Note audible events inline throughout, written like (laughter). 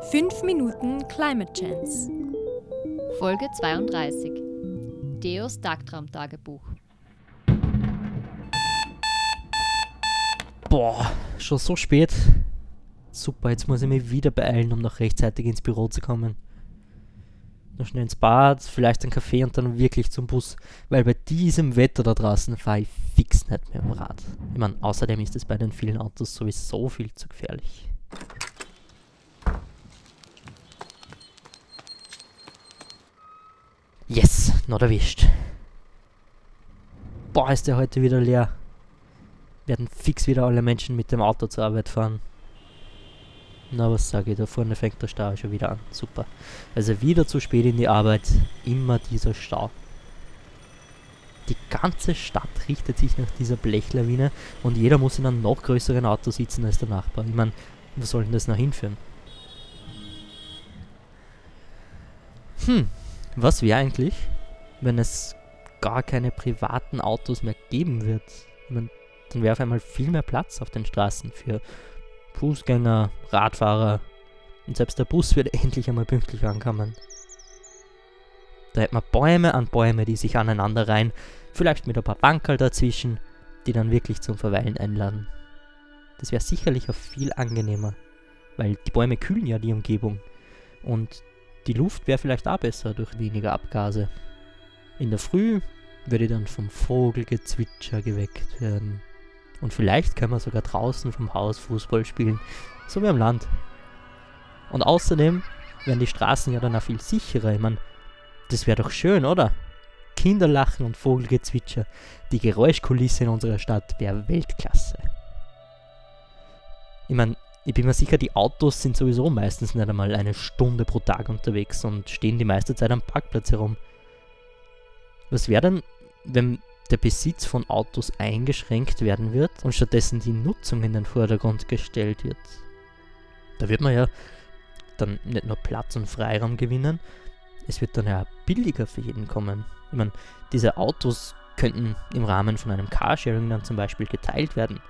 5 Minuten Climate Chance. Folge 32. Deos Tagtraumtagebuch. Boah, schon so spät. Super, jetzt muss ich mich wieder beeilen, um noch rechtzeitig ins Büro zu kommen. Noch schnell ins Bad, vielleicht einen Kaffee und dann wirklich zum Bus. Weil bei diesem Wetter da draußen fahre ich fix nicht mehr im Rad. Ich meine, außerdem ist es bei den vielen Autos sowieso viel zu gefährlich. Yes, not erwischt. Boah, ist der heute wieder leer. Werden fix wieder alle Menschen mit dem Auto zur Arbeit fahren. Na, was sage ich, da vorne fängt der Stau schon wieder an. Super. Also wieder zu spät in die Arbeit, immer dieser Stau. Die ganze Stadt richtet sich nach dieser Blechlawine und jeder muss in einem noch größeren Auto sitzen als der Nachbar. Ich meine, wo soll denn das noch hinführen? Hm, was wäre eigentlich, wenn es gar keine privaten Autos mehr geben wird? Ich mein, dann wäre auf einmal viel mehr Platz auf den Straßen für Fußgänger, Radfahrer und selbst der Bus würde (laughs) endlich einmal pünktlich ankommen. Da hätte man Bäume an Bäume, die sich aneinander reihen, vielleicht mit ein paar Bankerl dazwischen, die dann wirklich zum Verweilen einladen. Das wäre sicherlich auch viel angenehmer, weil die Bäume kühlen ja die Umgebung und die Luft wäre vielleicht auch besser durch weniger Abgase. In der Früh würde dann vom Vogelgezwitscher geweckt werden. Und vielleicht können wir sogar draußen vom Haus Fußball spielen, so wie am Land. Und außerdem wären die Straßen ja dann auch viel sicherer. Ich meine, das wäre doch schön, oder? Kinderlachen und Vogelgezwitscher. Die Geräuschkulisse in unserer Stadt wäre Weltklasse. Ich meine, ich bin mir sicher, die Autos sind sowieso meistens nicht einmal eine Stunde pro Tag unterwegs und stehen die meiste Zeit am Parkplatz herum. Was wäre denn, wenn der Besitz von Autos eingeschränkt werden wird und stattdessen die Nutzung in den Vordergrund gestellt wird? Da wird man ja dann nicht nur Platz und Freiraum gewinnen, es wird dann ja billiger für jeden kommen. Ich meine, diese Autos könnten im Rahmen von einem Carsharing dann zum Beispiel geteilt werden.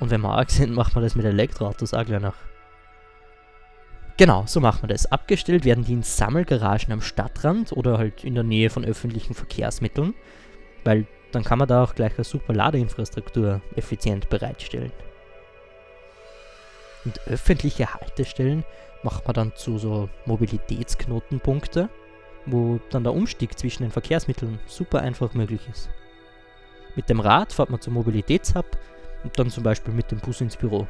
Und wenn wir arg sind, macht man das mit Elektroautos auch gleich noch. Genau, so macht man das. Abgestellt werden die in Sammelgaragen am Stadtrand oder halt in der Nähe von öffentlichen Verkehrsmitteln, weil dann kann man da auch gleich eine super Ladeinfrastruktur effizient bereitstellen. Und öffentliche Haltestellen macht man dann zu so Mobilitätsknotenpunkte, wo dann der Umstieg zwischen den Verkehrsmitteln super einfach möglich ist. Mit dem Rad fährt man zum Mobilitätshub und dann zum Beispiel mit dem Bus ins Büro.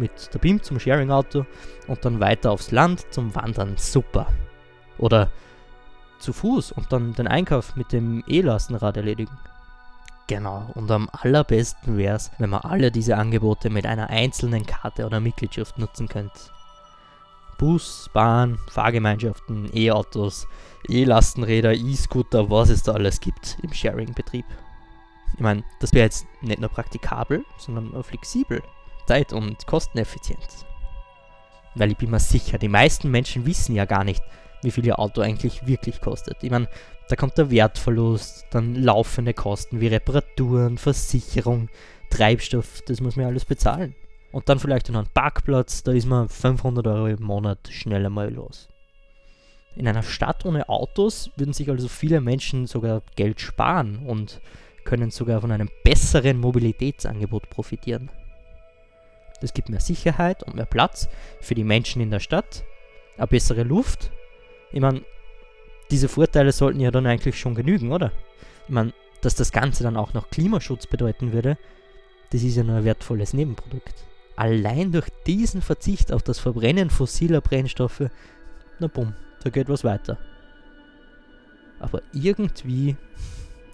Mit der BIM zum Sharing-Auto und dann weiter aufs Land zum Wandern. Super. Oder zu Fuß und dann den Einkauf mit dem E-Lastenrad erledigen. Genau, und am allerbesten wäre es, wenn man alle diese Angebote mit einer einzelnen Karte oder Mitgliedschaft nutzen könnte. Bus, Bahn, Fahrgemeinschaften, E-Autos, E-Lastenräder, E-Scooter, was es da alles gibt im Sharing-Betrieb. Ich meine, das wäre jetzt nicht nur praktikabel, sondern auch flexibel, zeit- und kosteneffizient. Weil ich bin mir sicher, die meisten Menschen wissen ja gar nicht, wie viel ihr Auto eigentlich wirklich kostet. Ich meine, da kommt der Wertverlust, dann laufende Kosten wie Reparaturen, Versicherung, Treibstoff, das muss man alles bezahlen. Und dann vielleicht noch ein Parkplatz, da ist man 500 Euro im Monat schnell einmal los. In einer Stadt ohne Autos würden sich also viele Menschen sogar Geld sparen und können sogar von einem besseren Mobilitätsangebot profitieren. Das gibt mehr Sicherheit und mehr Platz für die Menschen in der Stadt, eine bessere Luft. Ich meine, diese Vorteile sollten ja dann eigentlich schon genügen, oder? Ich meine, dass das Ganze dann auch noch Klimaschutz bedeuten würde, das ist ja nur ein wertvolles Nebenprodukt. Allein durch diesen Verzicht auf das Verbrennen fossiler Brennstoffe, na bumm, da geht was weiter. Aber irgendwie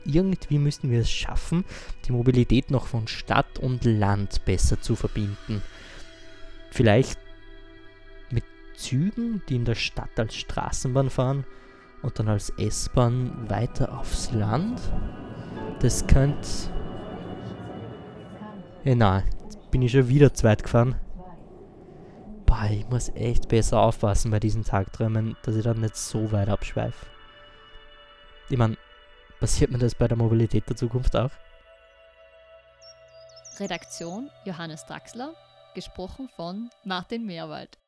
irgendwie müssten wir es schaffen, die Mobilität noch von Stadt und Land besser zu verbinden. Vielleicht mit Zügen, die in der Stadt als Straßenbahn fahren und dann als S-Bahn weiter aufs Land. Das könnte... Ja, jetzt bin ich schon wieder zweit gefahren. Boah, ich muss echt besser aufpassen bei diesen Tagträumen, dass ich dann nicht so weit abschweife. Ich meine, Passiert mir das bei der Mobilität der Zukunft auch? Redaktion Johannes Draxler, gesprochen von Martin Meerwald.